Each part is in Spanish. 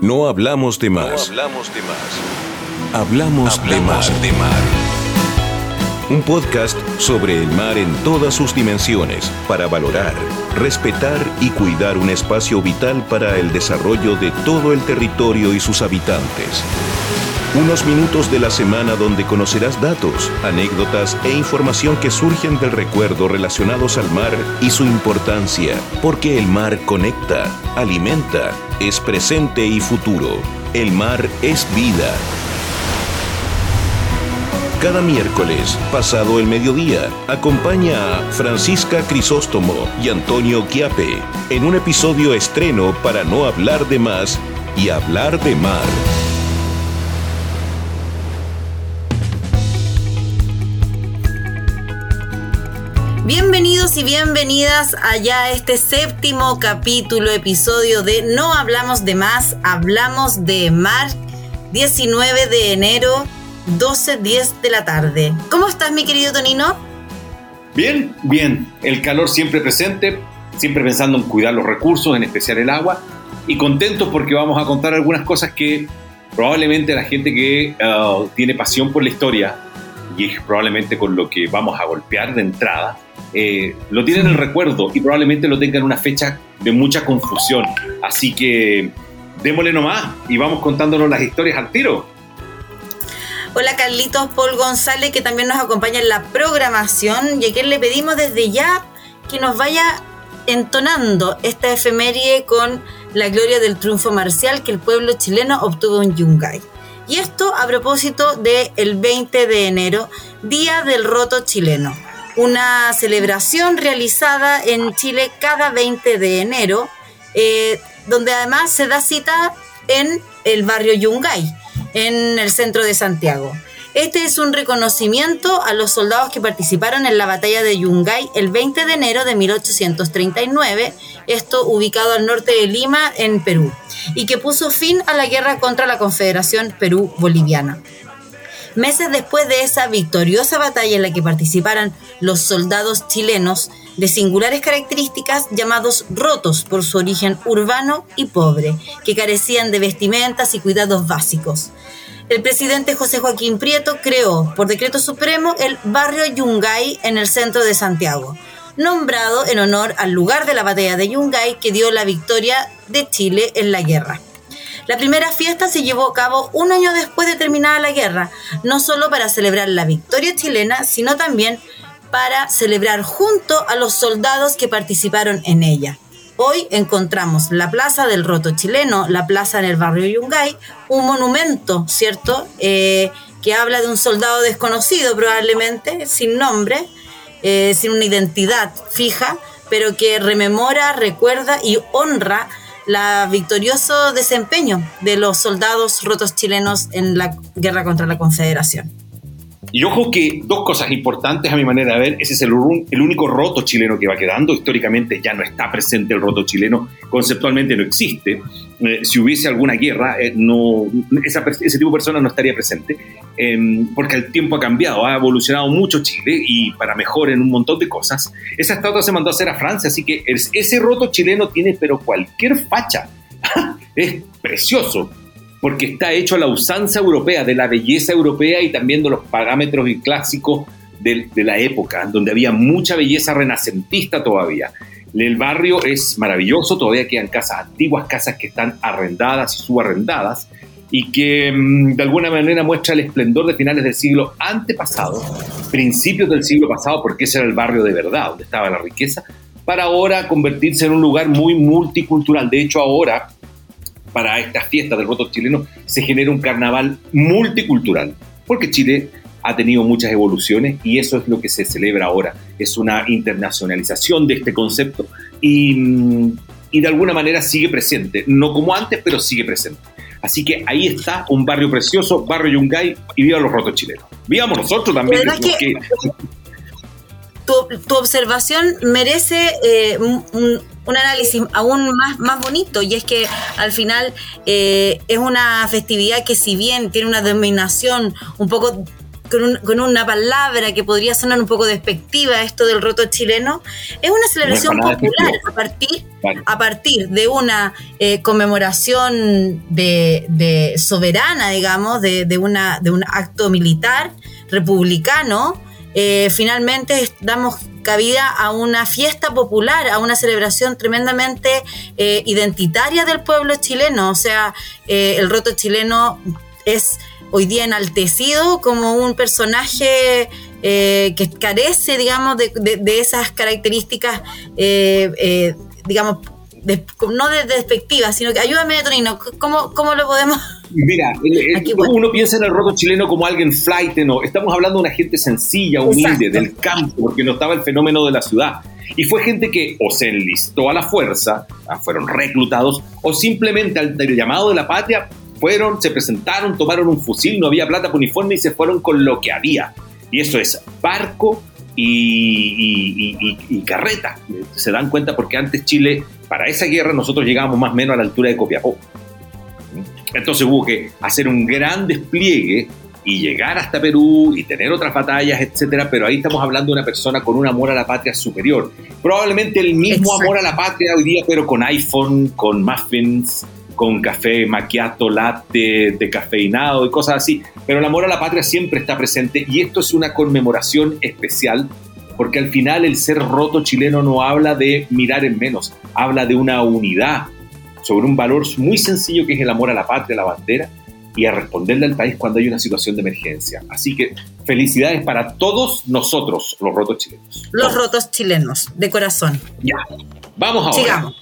No hablamos de más. hablamos de más. Hablamos, de más. de mar. Un podcast sobre el mar en todas sus dimensiones para valorar, respetar y cuidar un espacio vital para el desarrollo de todo el territorio y sus habitantes. Unos minutos de la semana donde conocerás datos, anécdotas e información que surgen del recuerdo relacionados al mar y su importancia, porque el mar conecta, alimenta, es presente y futuro. El mar es vida. Cada miércoles, pasado el mediodía, acompaña a Francisca Crisóstomo y Antonio Quiape en un episodio estreno para no hablar de más y hablar de mar. Bienvenidos y bienvenidas allá a este séptimo capítulo, episodio de No hablamos de más, hablamos de mar, 19 de enero, 12.10 de la tarde. ¿Cómo estás, mi querido Tonino? Bien, bien. El calor siempre presente, siempre pensando en cuidar los recursos, en especial el agua, y contentos porque vamos a contar algunas cosas que probablemente la gente que uh, tiene pasión por la historia, y probablemente con lo que vamos a golpear de entrada, eh, lo tienen en el recuerdo y probablemente lo tengan en una fecha de mucha confusión. Así que démosle nomás y vamos contándonos las historias al tiro. Hola Carlitos Paul González, que también nos acompaña en la programación y a quien le pedimos desde ya que nos vaya entonando esta efeméride con la gloria del triunfo marcial que el pueblo chileno obtuvo en Yungay. Y esto a propósito del 20 de enero, Día del Roto Chileno una celebración realizada en Chile cada 20 de enero, eh, donde además se da cita en el barrio Yungay, en el centro de Santiago. Este es un reconocimiento a los soldados que participaron en la batalla de Yungay el 20 de enero de 1839, esto ubicado al norte de Lima, en Perú, y que puso fin a la guerra contra la Confederación Perú-Boliviana. Meses después de esa victoriosa batalla en la que participaron los soldados chilenos de singulares características llamados rotos por su origen urbano y pobre, que carecían de vestimentas y cuidados básicos. El presidente José Joaquín Prieto creó, por decreto supremo, el barrio Yungay en el centro de Santiago, nombrado en honor al lugar de la batalla de Yungay que dio la victoria de Chile en la guerra. La primera fiesta se llevó a cabo un año después de terminada la guerra, no solo para celebrar la victoria chilena, sino también para celebrar junto a los soldados que participaron en ella. Hoy encontramos la Plaza del Roto Chileno, la plaza en el barrio Yungay, un monumento, ¿cierto? Eh, que habla de un soldado desconocido probablemente, sin nombre, eh, sin una identidad fija, pero que rememora, recuerda y honra la victorioso desempeño de los soldados rotos chilenos en la guerra contra la Confederación. Y ojo que dos cosas importantes a mi manera de ver, ese es el, el, único roto chileno que va quedando, históricamente ya no está presente el roto chileno, conceptualmente no existe, eh, si hubiese alguna guerra, eh, no, ese tipo de persona no estaría presente, eh, porque el tiempo ha cambiado, ha evolucionado mucho Chile y para mejor en un montón de cosas. Esa estatua se mandó a hacer a Francia, así que ese roto chileno tiene pero cualquier facha, es precioso porque está hecho a la usanza europea, de la belleza europea y también de los parámetros clásicos de, de la época, donde había mucha belleza renacentista todavía. El barrio es maravilloso, todavía quedan casas antiguas, casas que están arrendadas y subarrendadas, y que mm, de alguna manera muestra el esplendor de finales del siglo antepasado, principios del siglo pasado, porque ese era el barrio de verdad, donde estaba la riqueza, para ahora convertirse en un lugar muy multicultural. De hecho, ahora para estas fiestas del voto chileno se genera un carnaval multicultural, porque Chile ha tenido muchas evoluciones y eso es lo que se celebra ahora. Es una internacionalización de este concepto y, mm, y de alguna manera sigue presente, no como antes, pero sigue presente. Así que ahí está un barrio precioso, barrio Yungay, y viva los rotos chilenos. Vivamos nosotros también. Que tu, observación merece eh, un, análisis aún más, más bonito y es que al final eh, es una festividad que si bien tiene una denominación un poco con, una palabra que podría sonar un poco despectiva esto del roto chileno, es una celebración popular a partir a partir de una eh, conmemoración de, soberana, digamos, de, una, de un acto militar republicano, eh, finalmente damos cabida a una fiesta popular, a una celebración tremendamente eh, identitaria del pueblo chileno. O sea, el roto chileno es hoy día enaltecido como un personaje eh, que carece, digamos, de, esas características, eh, eh, digamos, no de despectivas, sino que ayúdame, Tonino, ¿cómo, cómo lo podemos...? Mira, uno piensa en el roto chileno como alguien flight, no, estamos hablando de una gente sencilla, humilde, del campo, porque no estaba el fenómeno de la ciudad. Y fue gente que o se enlistó a la fuerza, ah, fueron reclutados, o simplemente al llamado de la patria fueron, se presentaron, tomaron un fusil, no había plata para uniforme y se fueron con lo que había. Y eso es barco y, carreta. Se dan cuenta porque antes Chile, para esa guerra, nosotros llegábamos más o menos a la altura de Copiapó. Entonces hubo que hacer un gran despliegue y llegar hasta Perú y tener otras batallas, etcétera, pero ahí estamos hablando de una persona con un amor a la patria superior. Probablemente el mismo amor a la patria hoy día, pero con iPhone, con muffins, con café macchiato, latte, cafeinado y cosas así. Pero el amor a la patria siempre está presente y esto es una conmemoración especial porque al final el ser roto chileno no habla de mirar en menos, habla de una unidad sobre un valor muy sencillo que es el amor a la patria, a la bandera y a responderle al país cuando hay una situación de emergencia. Así que felicidades para todos nosotros, los rotos chilenos. Los rotos chilenos, de corazón. Ya, vamos ahora. Sigamos.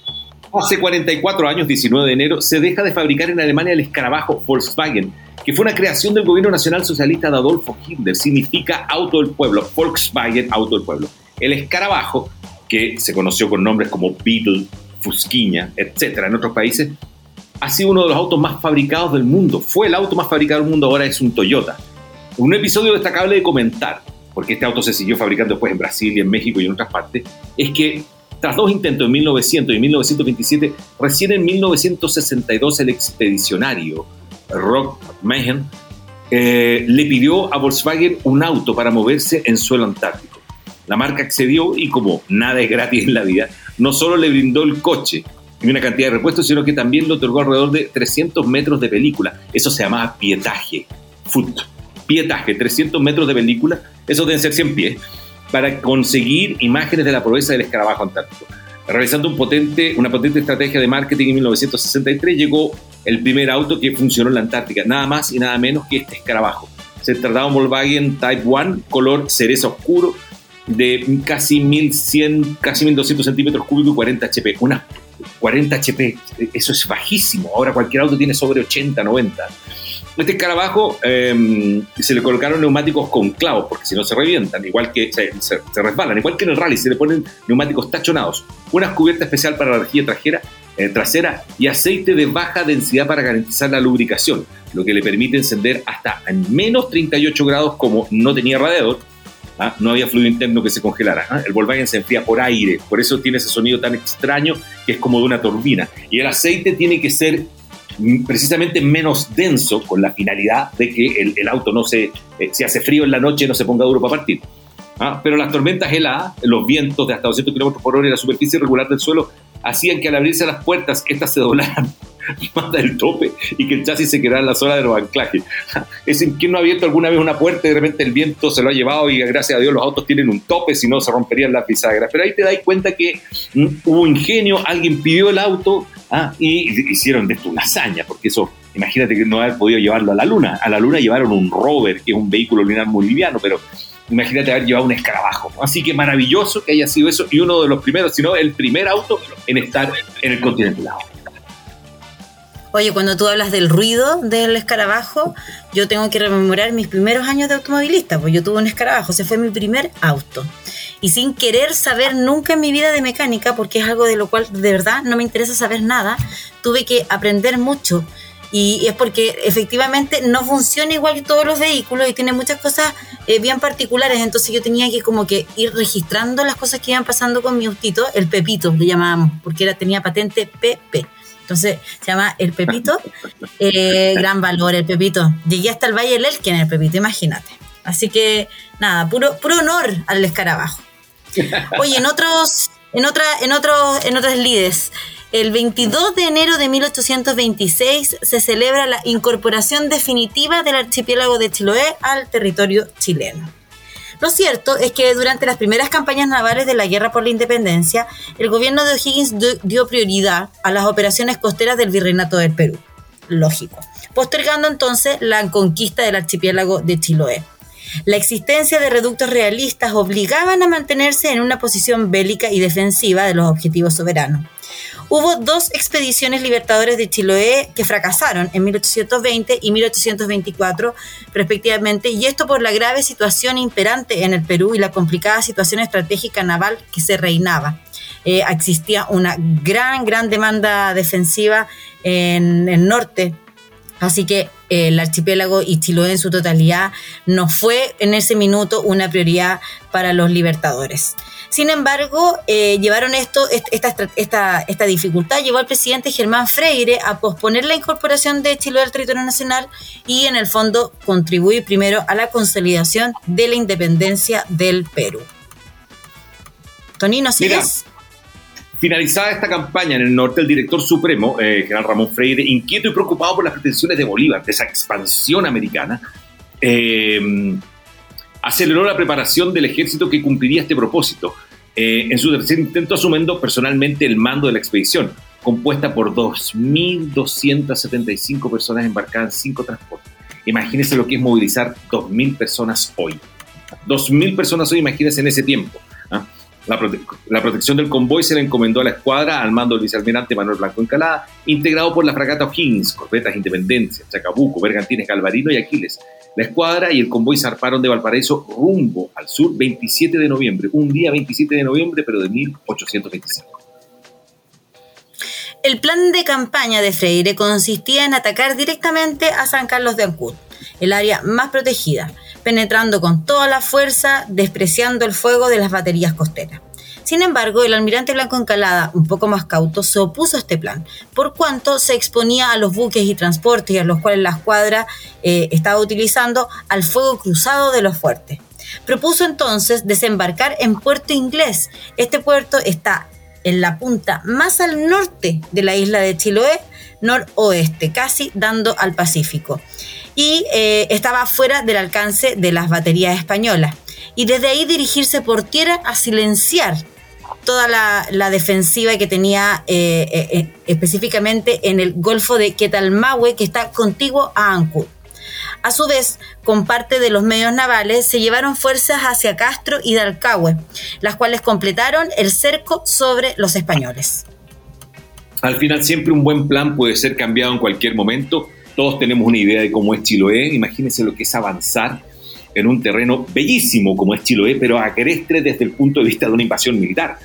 Hace 44 años, 19 de enero, se deja de fabricar en Alemania el escarabajo Volkswagen, que fue una creación del gobierno nacional socialista de Adolfo Hitler. Significa auto del pueblo, Volkswagen, auto del pueblo. El escarabajo, que se conoció con nombres como Beetle, Fusquiña, etcétera, en otros países, ha sido uno de los autos más fabricados del mundo. Fue el auto más fabricado del mundo, ahora es un Toyota. Un episodio destacable de comentar, porque este auto se siguió fabricando después en Brasil y en México y en otras partes, es que tras dos intentos en 1900 y 1927, recién en 1962 el expedicionario Rock Mayhem eh, le pidió a Volkswagen un auto para moverse en suelo antártico. La marca accedió y como nada es gratis en la vida, no solo le brindó el coche y una cantidad de repuestos, sino que también le otorgó alrededor de 300 metros de película. Eso se llamaba pietaje, foot. Pietaje, 300 metros de película, eso deben ser 100 pies para conseguir imágenes de la proeza del escarabajo antártico. Realizando una potente estrategia de marketing en 1963, llegó el primer auto que funcionó en la Antártica, nada más y nada menos que este escarabajo. Se trataba de un Volkswagen Type 1, color cereza oscuro, de casi 1100, casi 1200 centímetros cúbicos y 40 HP. Una 40 HP, eso es bajísimo. Ahora cualquier auto tiene sobre 80, 90. Este escarabajo em, se le colocaron neumáticos con clavos, porque si no se revientan, igual que se, resbalan, igual que en el rally, se le ponen neumáticos tachonados. Una cubierta especial para la rejilla trasera, eh, trasera y aceite de baja densidad para garantizar la lubricación, lo que le permite encender hasta en menos 38 grados como no tenía radiador. ¿Ah? No había fluido interno que se congelara. ¿ah? El Volkswagen se enfría por aire, por eso tiene ese sonido tan extraño que es como de una turbina. Y el aceite tiene que ser precisamente menos denso con la finalidad de que el, auto no se, eh, hace frío en la noche, no se ponga duro para partir. ¿Ah? Pero las tormentas heladas, los vientos de hasta 200 km por hora y la superficie irregular del suelo hacían que al abrirse las puertas, estas se doblaran más del tope y que el chasis se quedara en la zona de los anclajes. Es decir, ¿quién no ha abierto alguna vez una puerta y de repente el viento se lo ha llevado y gracias a Dios los autos tienen un tope, si no se romperían las bisagras? Pero ahí te das cuenta que mm, hubo ingenio, alguien pidió el auto ah, y hicieron de esto una hazaña, porque eso, imagínate que no haber podido llevarlo a la luna. A la luna llevaron un rover, que es un vehículo lunar muy liviano, pero imagínate haber llevado un escarabajo. Así que maravilloso que haya sido eso y uno de los primeros, si no el primer auto en estar en el continente. Oye, cuando tú hablas del ruido del escarabajo, yo tengo que rememorar mis primeros años de automovilista, pues yo tuve un escarabajo, ese fue mi primer auto. Y sin querer saber nunca en mi vida de mecánica, porque es algo de lo cual de verdad no me interesa saber nada, tuve que aprender mucho. Y, es porque efectivamente no funciona igual que todos los vehículos y tiene muchas cosas eh, bien particulares. Entonces yo tenía que como que ir registrando las cosas que iban pasando con mi autito, el Pepito le llamábamos, porque era, tenía patente PP. Entonces se llama El Pepito. Eh, gran valor el Pepito. Llegué hasta el Valle del Elquen en el Pepito, imagínate. Así que nada, puro, puro honor al escarabajo. Oye, en otros, En, otra, en, otros, en otras lides, el 22 de enero de 1826 se celebra la incorporación definitiva del archipiélago de Chiloé al territorio chileno. Lo cierto es que durante las primeras campañas navales de la Guerra por la Independencia, el gobierno de O'Higgins dio prioridad a las operaciones costeras del Virreinato del Perú. Lógico. Postergando entonces la conquista del archipiélago de Chiloé. La existencia de reductos realistas obligaban a mantenerse en una posición bélica y defensiva de los objetivos soberanos. Hubo dos expediciones libertadores de Chiloé que fracasaron en 1820 y 1824 respectivamente, y esto por la grave situación imperante en el Perú y la complicada situación estratégica naval que se reinaba. Eh, existía una gran, gran demanda defensiva en el norte Así que eh, el archipiélago y Chiloé en su totalidad no fue en ese minuto una prioridad para los libertadores. Sin embargo, eh, llevaron esto, esta, esta, esta, dificultad llevó al presidente Germán Freire a posponer la incorporación de Chiloé al territorio nacional y en el fondo contribuir primero a la consolidación de la independencia del Perú. Tonino, ¿sigues? Finalizada esta campaña en el norte, el director supremo, eh, general Ramón Freire, inquieto y preocupado por las pretensiones de Bolívar, de esa expansión americana, eh, aceleró la preparación del ejército que cumpliría este propósito. Eh, en su tercer intento, asumiendo personalmente el mando de la expedición, compuesta por 2.275 personas embarcadas en cinco transportes. Imagínense lo que es movilizar 2.000 personas hoy. 2.000 personas hoy, imagínense en ese tiempo. ¿ah? La, protección del convoy se le encomendó a la escuadra al mando del vicealmirante Manuel Blanco Encalada, integrado por la fragata O'Higgins, corbetas Independencia, Chacabuco, Bergantines Galvarino y Aquiles. La escuadra y el convoy zarparon de Valparaíso rumbo al sur 27 de noviembre, un día 27 de noviembre, pero de 1825. El plan de campaña de Freire consistía en atacar directamente a San Carlos de Ancud, el área más protegida penetrando con toda la fuerza, despreciando el fuego de las baterías costeras. Sin embargo, el almirante Blanco Encalada, un poco más cauto, se opuso a este plan, por cuanto se exponía a los buques y transportes a los cuales la escuadra eh, estaba utilizando al fuego cruzado de los fuertes. Propuso entonces desembarcar en Puerto Inglés. Este puerto está en la punta más al norte de la isla de Chiloé, noroeste, casi dando al Pacífico y eh, estaba fuera del alcance de las baterías españolas. Y desde ahí dirigirse por tierra a silenciar toda la, defensiva que tenía eh, eh, específicamente en el Golfo de Quetalmahue, que está contiguo a Ancud. A su vez, con parte de los medios navales, se llevaron fuerzas hacia Castro y Dalcahue, las cuales completaron el cerco sobre los españoles. Al final, siempre un buen plan puede ser cambiado en cualquier momento todos tenemos una idea de cómo es Chiloé. Imagínense lo que es avanzar en un terreno bellísimo como es Chiloé, pero agreste desde el punto de vista de una invasión militar.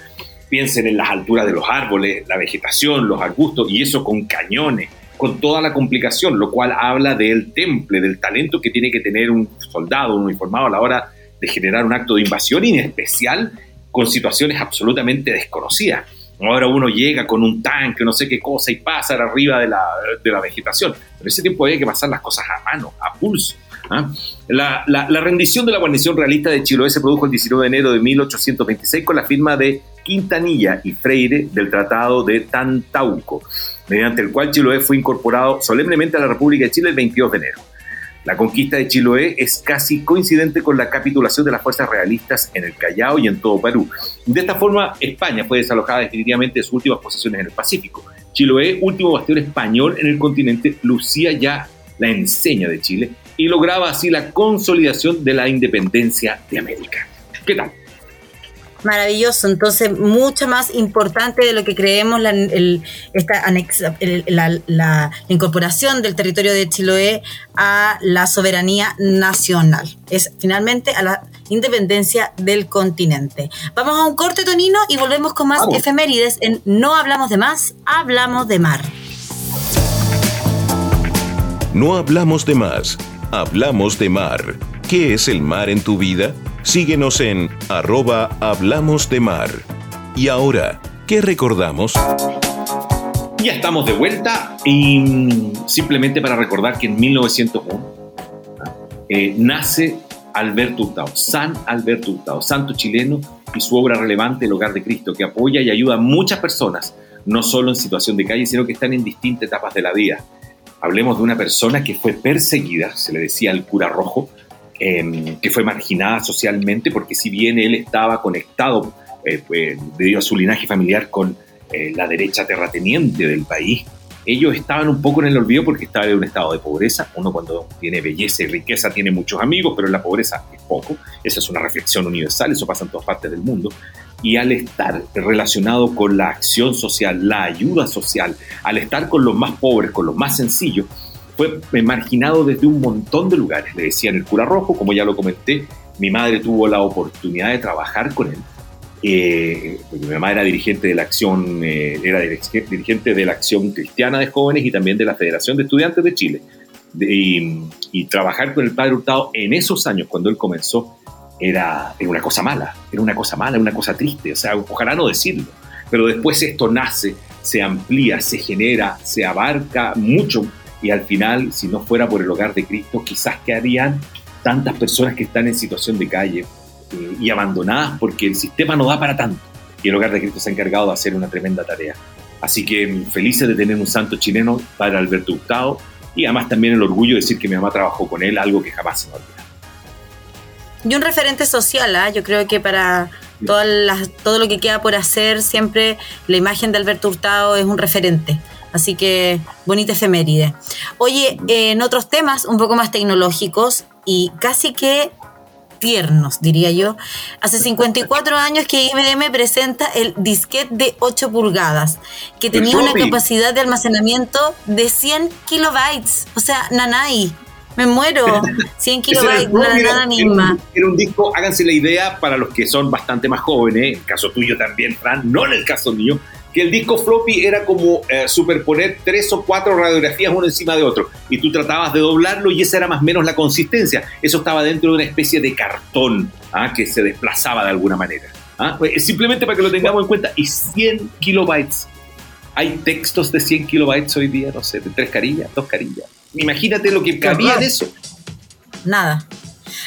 Piensen en las alturas de los árboles, la vegetación, los arbustos, y eso con cañones, con toda la complicación, lo cual habla del temple, del talento que tiene que tener un soldado, un uniformado a la hora de generar un acto de invasión, y en especial con situaciones absolutamente desconocidas. Ahora uno llega con un tanque, no sé qué cosa, y pasa arriba de la, de la vegetación. Pero ese tiempo había que pasar las cosas a mano, a pulso. ¿ah? La, la, la, rendición de la guarnición realista de Chiloé se produjo el 19 de enero de 1826 con la firma de Quintanilla y Freire del Tratado de Tantauco, mediante el cual Chiloé fue incorporado solemnemente a la República de Chile el 22 de enero. La conquista de Chiloé es casi coincidente con la capitulación de las fuerzas realistas en el Callao y en todo Perú. De esta forma, España fue desalojada definitivamente de sus últimas posiciones en el Pacífico. Chiloé, último bastión español en el continente, lucía ya la enseña de Chile y lograba así la consolidación de la independencia de América. ¿Qué tal? Maravilloso, entonces mucho más importante de lo que creemos la, esta la, incorporación del territorio de Chiloé a la soberanía nacional. Es finalmente a la independencia del continente. Vamos a un corte, Tonino, y volvemos con más efemérides en No hablamos de más, hablamos de mar. No hablamos de más, hablamos de mar. ¿Qué es el mar en tu vida? Síguenos en arroba Hablamos de Mar. Y ahora, ¿qué recordamos? Ya estamos de vuelta y simplemente para recordar que en 1901 eh, nace Alberto Hurtado, San Alberto Hurtado, santo chileno y su obra relevante, El Hogar de Cristo, que apoya y ayuda a muchas personas, no solo en situación de calle, sino que están en distintas etapas de la vida. Hablemos de una persona que fue perseguida, se le decía el cura rojo, que fue marginada socialmente, porque si bien él estaba conectado eh, pues, debido a su linaje familiar con eh, la derecha terrateniente del país, ellos estaban un poco en el olvido porque estaba en un estado de pobreza. Uno cuando tiene belleza y riqueza tiene muchos amigos, pero en la pobreza es poco. Esa es una reflexión universal, eso pasa en todas partes del mundo. Y al estar relacionado con la acción social, la ayuda social, al estar con los más pobres, con los más sencillos, fue marginado desde un montón de lugares. Le decían el cura rojo, como ya lo comenté, mi madre tuvo la oportunidad de trabajar con él eh, mi mamá era dirigente de la acción, eh, era dirigente de la acción cristiana de jóvenes y también de la Federación de Estudiantes de Chile. y, trabajar con el padre Hurtado en esos años, cuando él comenzó, era, era, una cosa mala, era una cosa mala, una cosa triste, o sea, ojalá no decirlo, pero después esto nace, se amplía, se genera, se abarca mucho y al final, si no fuera por el hogar de Cristo, quizás que harían tantas personas que están en situación de calle, y abandonadas porque el sistema no da para tanto. Y el Hogar de Cristo se ha encargado de hacer una tremenda tarea. Así que mm, felices de tener un santo chileno, Padre Alberto Hurtado, y además también el orgullo de decir que mi mamá trabajó con él, algo que jamás se me olvida. Y un referente social, ¿ah? yo creo que para todas las, todo lo que queda por hacer, siempre la imagen de Alberto Hurtado es un referente. Así que bonita efeméride. Oye, en otros temas un poco más tecnológicos y casi que tiernos, diría yo. Hace 54 años que IBM presenta el disquete de 8 pulgadas, que tenía una capacidad de almacenamiento de 100 kilobytes. O sea, nanay. Me muero. 100 kilobytes, nada misma. Era un disco, háganse la idea para los que son bastante más jóvenes, en el caso tuyo también, Fran, no en el caso mío, que el disco floppy era como eh, superponer tres o cuatro radiografías uno encima de otro y tú tratabas de doblarlo y esa era más o menos la consistencia. Eso estaba dentro de una especie de cartón ¿ah? que se desplazaba de alguna manera. ¿ah? Pues, simplemente para que lo tengamos en cuenta. Y 100 kilobytes. Hay textos de 100 kilobytes hoy día, no sé, de tres carillas, dos carillas. Imagínate lo que cabía en eso. Nada.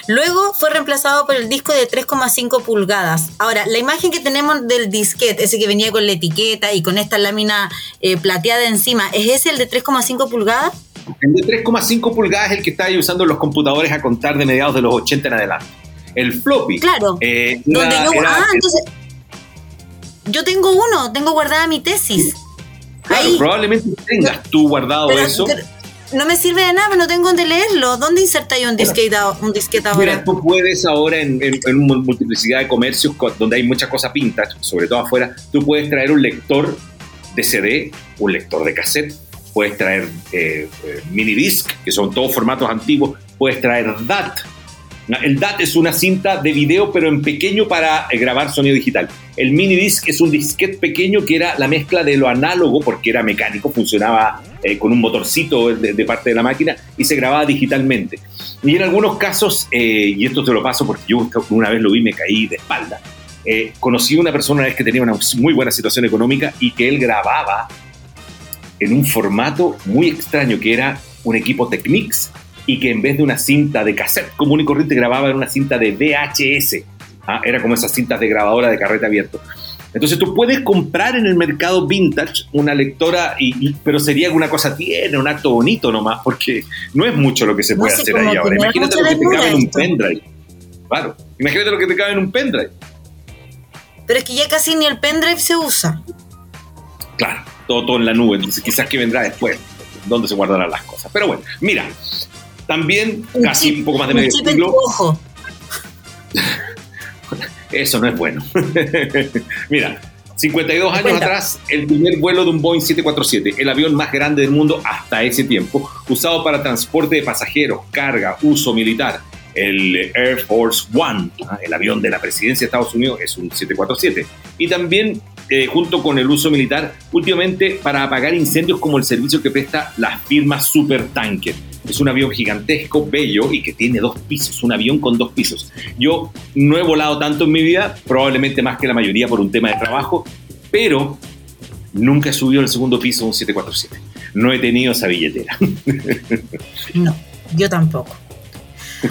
Luego fue reemplazado por el disco de 3,5 pulgadas. Ahora, la imagen que tenemos del disquete, ese que venía con la etiqueta y con esta lámina eh, plateada encima, ¿es ese el de 3,5 pulgadas? El de 3,5 pulgadas es el que está usando los computadores a contar de mediados de los 80 en adelante. El floppy. Claro. Eh, donde yo, ah, entonces. Yo tengo uno, tengo guardada mi tesis. Claro, probablemente tengas tú guardado eso no me sirve de nada, no tengo donde leerlo. ¿Dónde inserta yo un disquete, un disquete ahora? Mira, tú puedes ahora en, en, una multiplicidad de comercios donde hay muchas cosas pintas, sobre todo afuera, tú puedes traer un lector de CD, un lector de cassette, puedes traer eh, eh, mini disc, que son todos formatos antiguos, puedes traer DAT, el DAT es una cinta de video, pero en pequeño para eh, grabar sonido digital. El mini disc es un disquete pequeño que era la mezcla de lo análogo, porque era mecánico, funcionaba eh, con un motorcito de, parte de la máquina y se grababa digitalmente. Y en algunos casos, eh, y esto te lo paso porque yo una vez lo vi me caí de espalda, conocí a una persona vez que tenía una muy buena situación económica y que él grababa en un formato muy extraño que era un equipo Technics y que en vez de una cinta de cassette común y corriente grababa en una cinta de VHS. ¿ah? Era como esas cintas de grabadora de carrete abierto. Entonces tú puedes comprar en el mercado vintage una lectora, y, pero sería una cosa tiene un acto bonito nomás, porque no es mucho lo que se puede hacer ahí ahora. Imagínate lo que te cabe en un pendrive. Claro, imagínate lo que te cabe en un pendrive. Pero es que ya casi ni el pendrive se usa. Claro, todo, todo en la nube, entonces quizás que vendrá después, dónde se guardarán las cosas. Pero bueno, mira, también, casi un poco más de medio siglo. Eso no es bueno. Mira, 52 años atrás, el primer vuelo de un Boeing 747, el avión más grande del mundo hasta ese tiempo, usado para transporte de pasajeros, carga, uso militar. El Air Force One, ¿ah? el avión de la presidencia de Estados Unidos, es un 747. Y también, eh, junto con el uso militar, últimamente para apagar incendios como el servicio que presta la firma Supertanker es un avión gigantesco, bello y que tiene dos pisos, un avión con dos pisos. Yo no he volado tanto en mi vida, probablemente más que la mayoría por un tema de trabajo, pero nunca he subido al segundo piso un 747. No he tenido esa billetera. No, yo tampoco.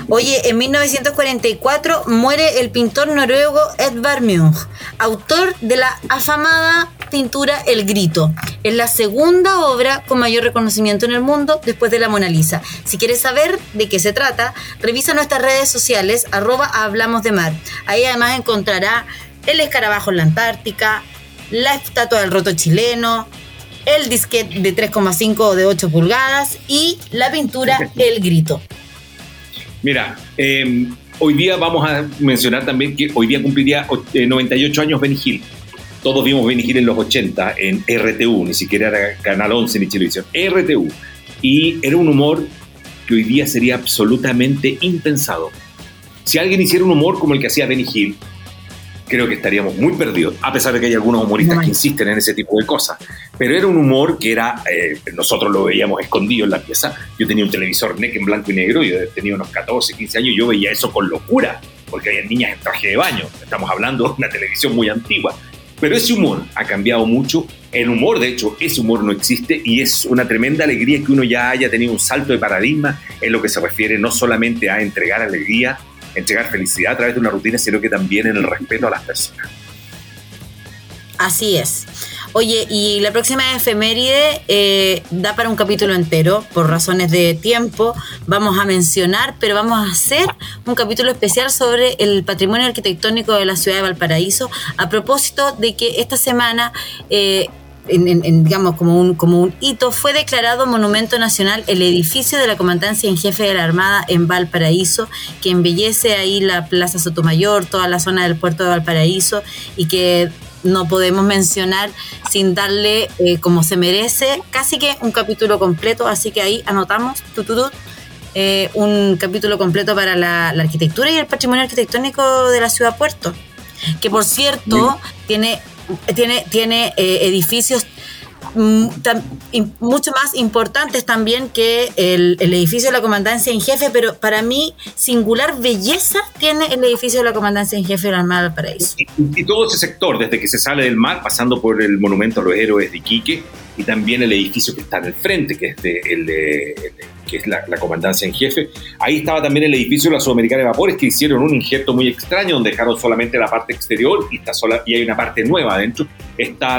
Oye, en 1944 muere el pintor noruego Edvard Munch, autor de la afamada pintura El Grito. Es la segunda obra con mayor reconocimiento en el mundo después de la Mona Lisa. Si quieres saber de qué se trata, revisa nuestras redes sociales, arroba Hablamos de Mar. Ahí además encontrará el escarabajo en la Antártica, la estatua del roto chileno, el disquete de 3,5 o de 8 pulgadas y la pintura El Grito. Mira, em, hoy día vamos a mencionar también que hoy día cumpliría 98 eh, años Benny Hill. Todos vimos Benny Hill en los 80 en RTU, ni siquiera era Canal 11 ni televisión, RTU. Y era un humor que hoy día sería absolutamente impensado. Si alguien hiciera un humor como el que hacía Benny Hill, creo que estaríamos muy perdidos, a pesar de que hay algunos humoristas que insisten en ese tipo de cosas. Pero era un humor que era, eh, nosotros lo veíamos escondido en la pieza. Yo tenía un televisor NEC en blanco y negro, yo tenía unos 14, 15 años, y yo veía eso con locura, porque había niñas en traje de baño. Estamos hablando de una televisión muy antigua. Pero ese humor ha cambiado mucho. El humor, de hecho, ese humor no existe y es una tremenda alegría que uno ya haya tenido un salto de paradigma en lo que se refiere no solamente a entregar alegría, entregar felicidad a través de una rutina, sino que también en el respeto a las personas. Así es. Oye, y la próxima efeméride eh, da para un capítulo entero, por razones de tiempo. Vamos a mencionar, pero vamos a hacer un capítulo especial sobre el patrimonio arquitectónico de la ciudad de Valparaíso, a propósito de que esta semana eh, en, digamos, como un, como un hito, fue declarado Monumento Nacional el edificio de la Comandancia en Jefe de la Armada en Valparaíso, que embellece ahí la Plaza Sotomayor, toda la zona del puerto de Valparaíso y que no podemos mencionar sin darle eh, como se merece. Casi que un capítulo completo, así que ahí anotamos eh, un capítulo completo para la, la arquitectura y el patrimonio arquitectónico de la ciudad puerto, que por cierto tiene tiene, tiene eh, edificios mucho más importantes también que el, edificio de la comandancia en jefe, pero para mí singular belleza tiene el edificio de la comandancia en jefe de la Armada del Paraíso. Y, todo ese sector, desde que se sale del mar, pasando por el monumento a los héroes de Iquique, y también el edificio que está en el frente, que es el de que es la, comandancia en jefe. Ahí estaba también el edificio de la Sudamericana de Vapores, que hicieron un injerto muy extraño, donde dejaron solamente la parte exterior y, está sola, y hay una parte nueva adentro. Está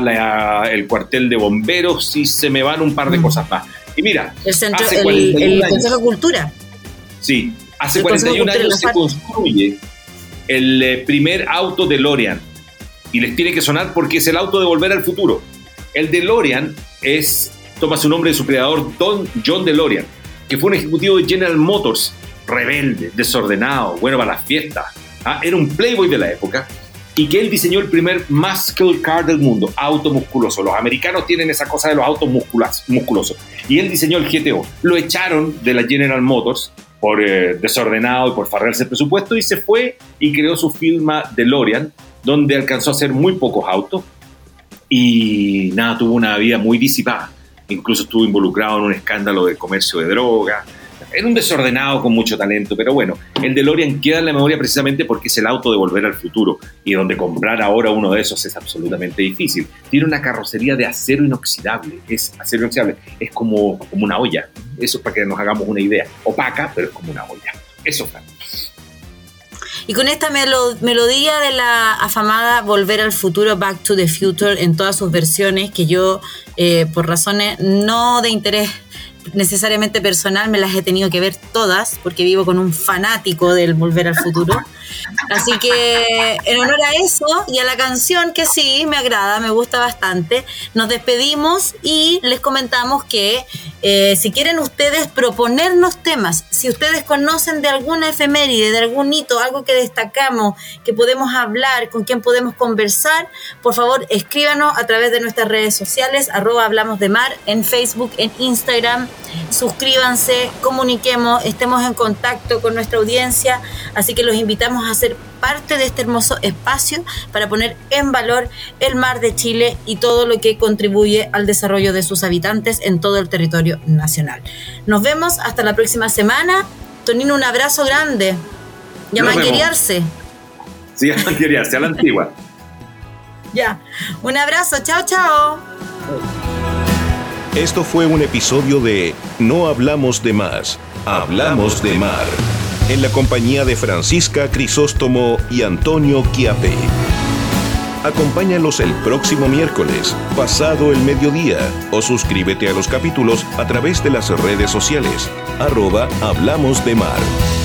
el cuartel de bomberos y se me van un par de mm. cosas más. Y mira, el, centro, el, Consejo de Cultura. Sí, hace 41 años se construye el eh, primer auto de Lorian. Y les tiene que sonar porque es el auto de Volver al Futuro. El DeLorean es, toma su nombre de su creador, Don John DeLorean que fue un ejecutivo de General Motors, rebelde, desordenado, bueno para las fiestas. ¿ah? Era un playboy de la época y que él diseñó el primer muscle car del mundo, auto musculoso. Los americanos tienen esa cosa de los autos musculosos. Y él diseñó el GTO. Lo echaron de la General Motors por eh, desordenado y por farrearse el presupuesto y se fue y creó su firma DeLorean, donde alcanzó a hacer muy pocos autos y nada, tuvo una vida muy disipada incluso estuvo involucrado en un escándalo de comercio de droga. Era un desordenado con mucho talento, pero bueno, el DeLorean queda en la memoria precisamente porque es el auto de volver al futuro y donde comprar ahora uno de esos es absolutamente difícil. Tiene una carrocería de acero inoxidable, es acero inoxidable, es como, como una olla. Eso es para que nos hagamos una idea. Opaca, pero es como una olla. Eso, y con esta melodía de la afamada Volver al Futuro, Back to the Future, en todas sus versiones, que yo, eh, por razones no de interés necesariamente personal, me las he tenido que ver todas, porque vivo con un fanático del Volver al Futuro. Así que en honor a eso y a la canción que sí me agrada, me gusta bastante, nos despedimos y les comentamos que eh, si quieren ustedes proponernos temas, si ustedes conocen de alguna efeméride, de algún hito, algo que destacamos, que podemos hablar, con quien podemos conversar, por favor escríbanos a través de nuestras redes sociales, arroba hablamos de mar, en Facebook, en Instagram, suscríbanse, comuniquemos, estemos en contacto con nuestra audiencia, así que los invitamos a ser parte de este hermoso espacio para poner en valor el mar de Chile y todo lo que contribuye al desarrollo de sus habitantes en todo el territorio nacional. Nos vemos hasta la próxima semana. Tonino, un abrazo grande. Y a manqueriarse. Sí, a manqueriarse, a la antigua. ya. Un abrazo. Chao, chao. Esto fue un episodio de No hablamos de más, hablamos de mar. En la compañía de Francisca Crisóstomo y Antonio Quiape. Acompáñalos el próximo miércoles, pasado el mediodía, o suscríbete a los capítulos a través de las redes sociales, arroba Hablamos de Mar.